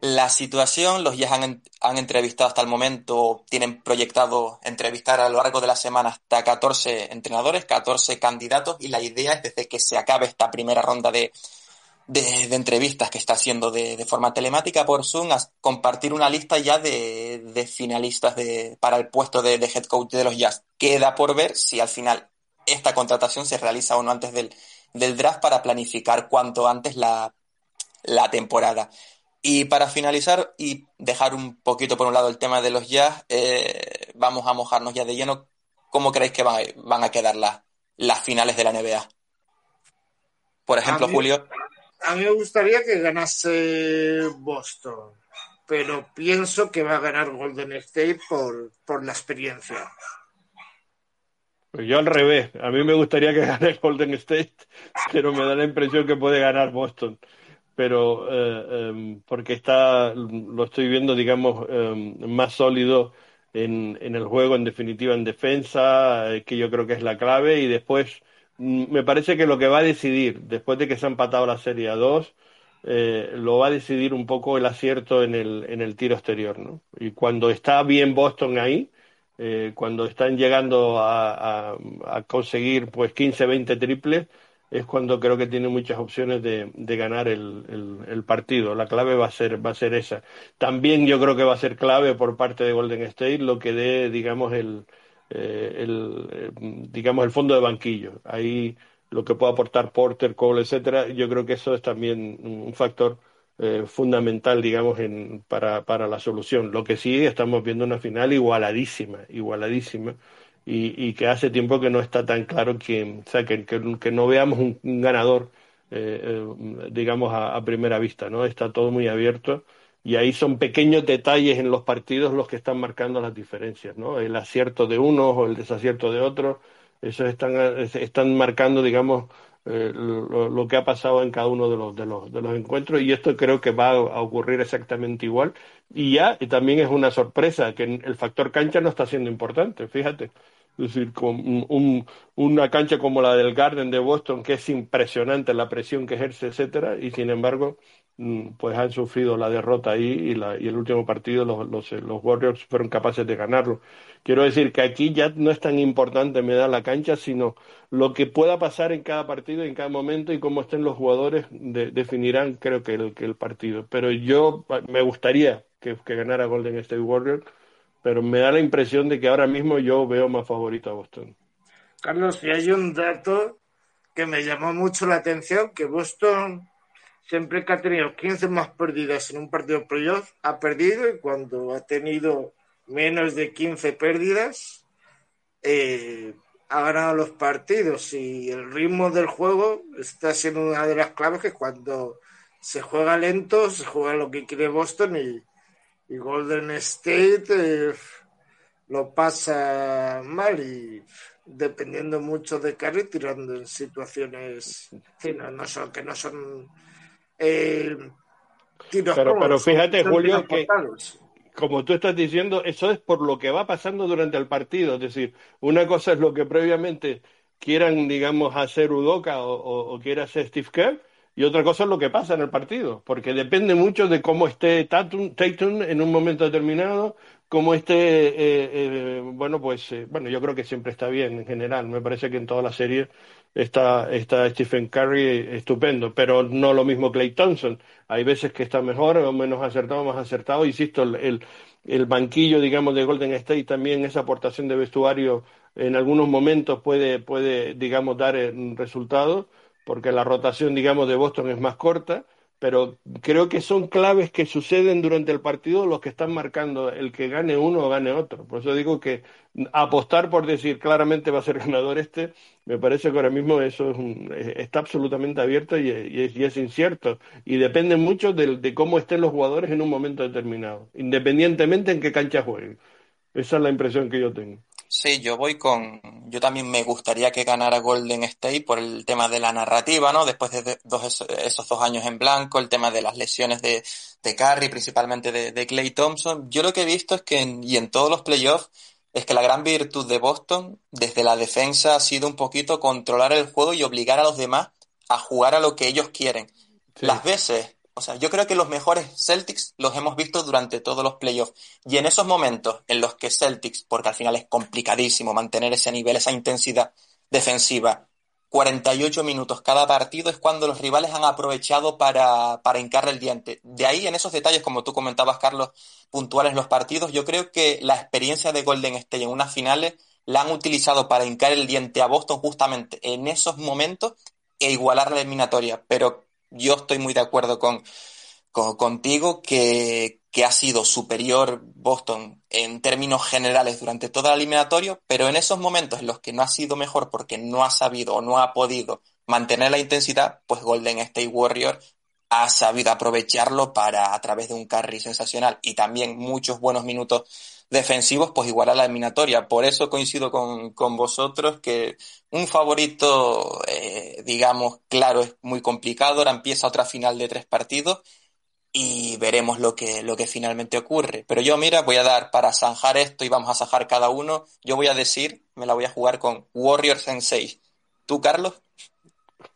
la situación. Los Jazz han, entrevistado hasta el momento, tienen proyectado entrevistar a lo largo de la semana hasta 14 entrenadores, 14 candidatos, y la idea es desde que se acabe esta primera ronda de, de, entrevistas que está haciendo de, forma telemática por Zoom, compartir una lista ya de, de finalistas para el puesto de, head coach de los Jazz. Queda por ver si al final esta contratación se realiza o no antes del, del draft para planificar cuanto antes la temporada. Y para finalizar y dejar un poquito por un lado el tema de los jazz, eh, vamos a mojarnos ya de lleno. ¿Cómo creéis que van, van a quedar las, las finales de la NBA? Por ejemplo, a mí, Julio. A mí me gustaría que ganase Boston, pero pienso que va a ganar Golden State por, por la experiencia. Pues yo al revés, a mí me gustaría que gane Golden State, (laughs) pero me da la impresión que puede ganar Boston. Pero eh, em, porque está, lo estoy viendo, digamos, em, más sólido en, en, el juego, en definitiva en defensa, eh, que yo creo que es la clave. Y después, mm, me parece que lo que va a decidir, después de que se ha empatado la Serie a 2, eh, lo va a decidir un poco el acierto en el, en el tiro exterior. ¿no? Y cuando está bien Boston ahí, eh, cuando están llegando a, a, a, conseguir pues 15, 20 triples, es cuando creo que tiene muchas opciones de, de ganar el, el, el, partido. La clave va a ser va a ser esa. También yo creo que va a ser clave por parte de Golden State lo que dé, digamos, el, eh, el eh, digamos el fondo de banquillo. Ahí lo que pueda aportar Porter, Cole, etcétera. Yo creo que eso es también un factor eh, fundamental, digamos, en, para, para la solución. Lo que sí estamos viendo una final igualadísima, igualadísima, y, y que hace tiempo que no está tan claro que, o sea, que, que, que no veamos un, ganador, eh, eh, digamos, a, a, primera vista, ¿no? Está todo muy abierto y ahí son pequeños detalles en los partidos los que están marcando las diferencias, ¿no? El acierto de unos o el desacierto de otros, esos están, están marcando, digamos, eh, lo, lo, que ha pasado en cada uno de los, de, los, de los encuentros y esto creo que va a ocurrir exactamente igual. Y ya y también es una sorpresa que el factor cancha no está siendo importante, fíjate. Es decir, con un, una cancha como la del Garden de Boston, que es impresionante la presión que ejerce, etcétera, y sin embargo, mm, pues han sufrido la derrota ahí y, la, y el último partido los, los, los, Warriors fueron capaces de ganarlo. Quiero decir que aquí ya no es tan importante me da la cancha, sino lo que pueda pasar en cada partido, en cada momento y cómo estén los jugadores de, definirán, creo que el, que el partido. Pero yo me gustaría que, que ganara Golden State Warriors pero me da la impresión de que ahora mismo yo veo más favorito a Boston. Carlos, y hay un dato que me llamó mucho la atención, que Boston siempre que ha tenido 15 más pérdidas en un partido playoff, ha perdido y cuando ha tenido menos de 15 pérdidas, eh, ha ganado los partidos y el ritmo del juego está siendo una de las claves que cuando se juega lento, se juega lo que quiere Boston y, y Golden State eh, lo pasa mal y dependiendo mucho de Curry tirando en situaciones sí, no, no, son que no son eh, tiros pero, pero fíjate Julio que como tú estás diciendo eso es por lo que va pasando durante el partido. Es decir una cosa es lo que previamente quieran digamos hacer Udoka o, o, o quiera hacer Steve Kerr y otra cosa es lo que pasa en el partido, porque depende mucho de cómo esté Tatum, Tatum en un momento determinado, cómo esté, eh, eh, bueno, pues, eh, bueno, yo creo que siempre está bien en general, me parece que en toda la serie está, está Stephen Curry estupendo, pero no lo mismo Clay Thompson, hay veces que está mejor o menos acertado, más acertado, insisto, el, el, el banquillo, digamos, de Golden State también, esa aportación de vestuario en algunos momentos puede, puede digamos, dar resultados porque la rotación, digamos, de Boston es más corta, pero creo que son claves que suceden durante el partido los que están marcando el que gane uno o gane otro. Por eso digo que apostar por decir claramente va a ser (laughs) ganador este, me parece que ahora mismo eso es un, está absolutamente abierto y, es, incierto. Y depende mucho de, de, cómo estén los jugadores en un momento determinado, independientemente en qué cancha jueguen. Esa es la impresión que yo tengo. Sí, yo voy con. Yo también me gustaría que ganara Golden State por el tema de la narrativa, ¿no? Después de dos, esos dos años en blanco, el tema de las lesiones de, de Curry, principalmente de, de Clay Thompson. Yo lo que he visto es que, en, y en todos los playoffs, es que la gran virtud de Boston, desde la defensa, ha sido un poquito controlar el juego y obligar a los demás a jugar a lo que ellos quieren. Sí. Las veces o sea, yo creo que los mejores Celtics los hemos visto durante todos los playoffs. Y en esos momentos en los que Celtics, porque al final es complicadísimo mantener ese nivel, esa intensidad defensiva, 48 minutos cada partido es cuando los rivales han aprovechado para, para hincarle el diente. De ahí, en esos detalles, como tú comentabas, Carlos, puntuales los partidos, yo creo que la experiencia de Golden State en unas finales la han utilizado para hincar el diente a Boston justamente en esos momentos e igualar la eliminatoria. Pero yo estoy muy de acuerdo con, con contigo que, que, ha sido superior Boston en términos generales durante todo el eliminatorio, pero en esos momentos en los que no ha sido mejor porque no ha sabido o no ha podido mantener la intensidad, pues Golden State Warrior ha sabido aprovecharlo para, a través de un carry sensacional y también muchos buenos minutos defensivos, pues igual a la eliminatoria. Por eso coincido con, con vosotros que un favorito, eh, digamos, claro, es muy complicado. Ahora empieza otra final de tres partidos y veremos lo que, lo que finalmente ocurre. Pero yo, mira, voy a dar para zanjar esto y vamos a zanjar cada uno. Yo voy a decir, me la voy a jugar con Warriors en 6. ¿Tú, Carlos?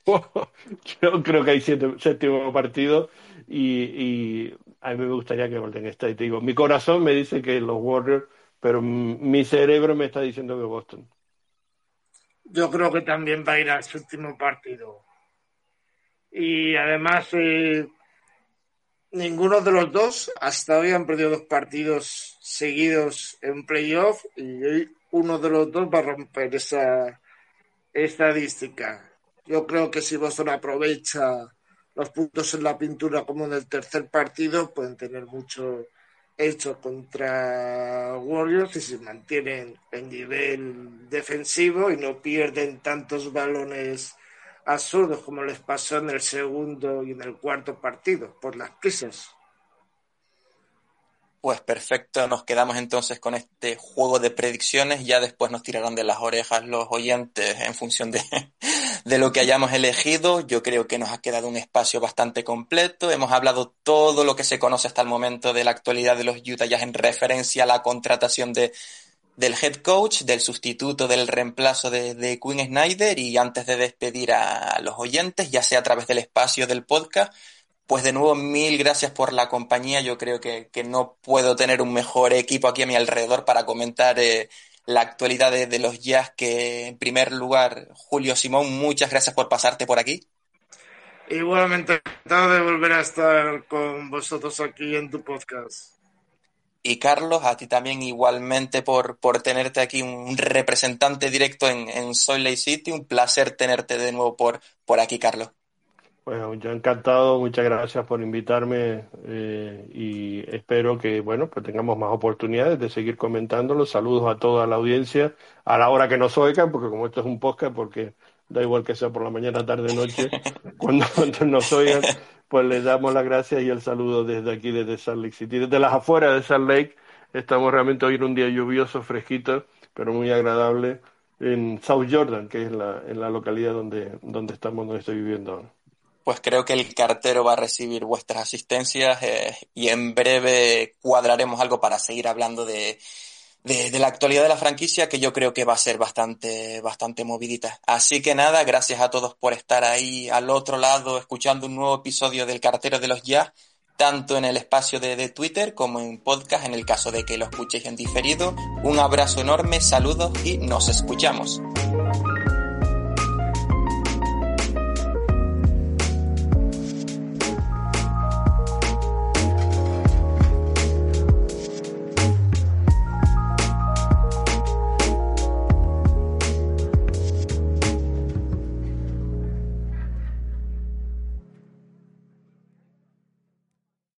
(laughs) Yo creo que hay siete, séptimo partido y, a mí me gustaría que Golden State. Digo, mi corazón me dice que los Warriors, pero mi cerebro me está diciendo que Boston. Yo creo que también va a ir al séptimo partido. Y además, eh, ninguno de los dos hasta hoy han perdido dos partidos seguidos en playoff y uno de los dos va a romper esa estadística. Yo creo que si Boston aprovecha los puntos en la pintura como en el tercer partido, pueden tener mucho hecho contra Warriors y se mantienen en nivel defensivo y no pierden tantos balones absurdos como les pasó en el segundo y en el cuarto partido por las prisas. Pues perfecto, nos quedamos entonces con este juego de predicciones, ya después nos tirarán de las orejas los oyentes en función de, de lo que hayamos elegido. Yo creo que nos ha quedado un espacio bastante completo, hemos hablado todo lo que se conoce hasta el momento de la actualidad de los Utah Jazz en referencia a la contratación de, del head coach, del sustituto, del reemplazo de, de Quinn Snyder y antes de despedir a los oyentes, ya sea a través del espacio del podcast, pues de nuevo, mil gracias por la compañía. Yo creo que, no puedo tener un mejor equipo aquí a mi alrededor para comentar eh, la actualidad de, los jazz que, en primer lugar, Julio Simón, muchas gracias por pasarte por aquí. Igualmente, encantado de volver a estar con vosotros aquí en tu podcast. Y Carlos, a ti también igualmente por, por tenerte aquí un representante directo en, en Soy Lake City. Un placer tenerte de nuevo por, por aquí, Carlos. Bueno, yo encantado, muchas gracias por invitarme eh, y espero que, bueno, pues tengamos más oportunidades de seguir comentándolo. Saludos a toda la audiencia a la hora que nos oigan, porque como esto es un podcast, porque da igual que sea por la mañana, tarde, noche, (laughs) cuando, nos oigan, pues les damos las gracias y el saludo desde aquí, desde Salt Lake City. Desde las afueras de Salt Lake, estamos realmente hoy en un día lluvioso, fresquito, pero muy agradable en South Jordan, que es la, en la localidad donde, donde estamos, donde estoy viviendo ahora pues creo que el cartero va a recibir vuestras asistencias eh, y en breve cuadraremos algo para seguir hablando de, de, la actualidad de la franquicia que yo creo que va a ser bastante, bastante movidita. Así que nada, gracias a todos por estar ahí al otro lado escuchando un nuevo episodio del cartero de los jazz, tanto en el espacio de, de Twitter como en podcast en el caso de que lo escuchéis en diferido. Un abrazo enorme, saludos y nos escuchamos.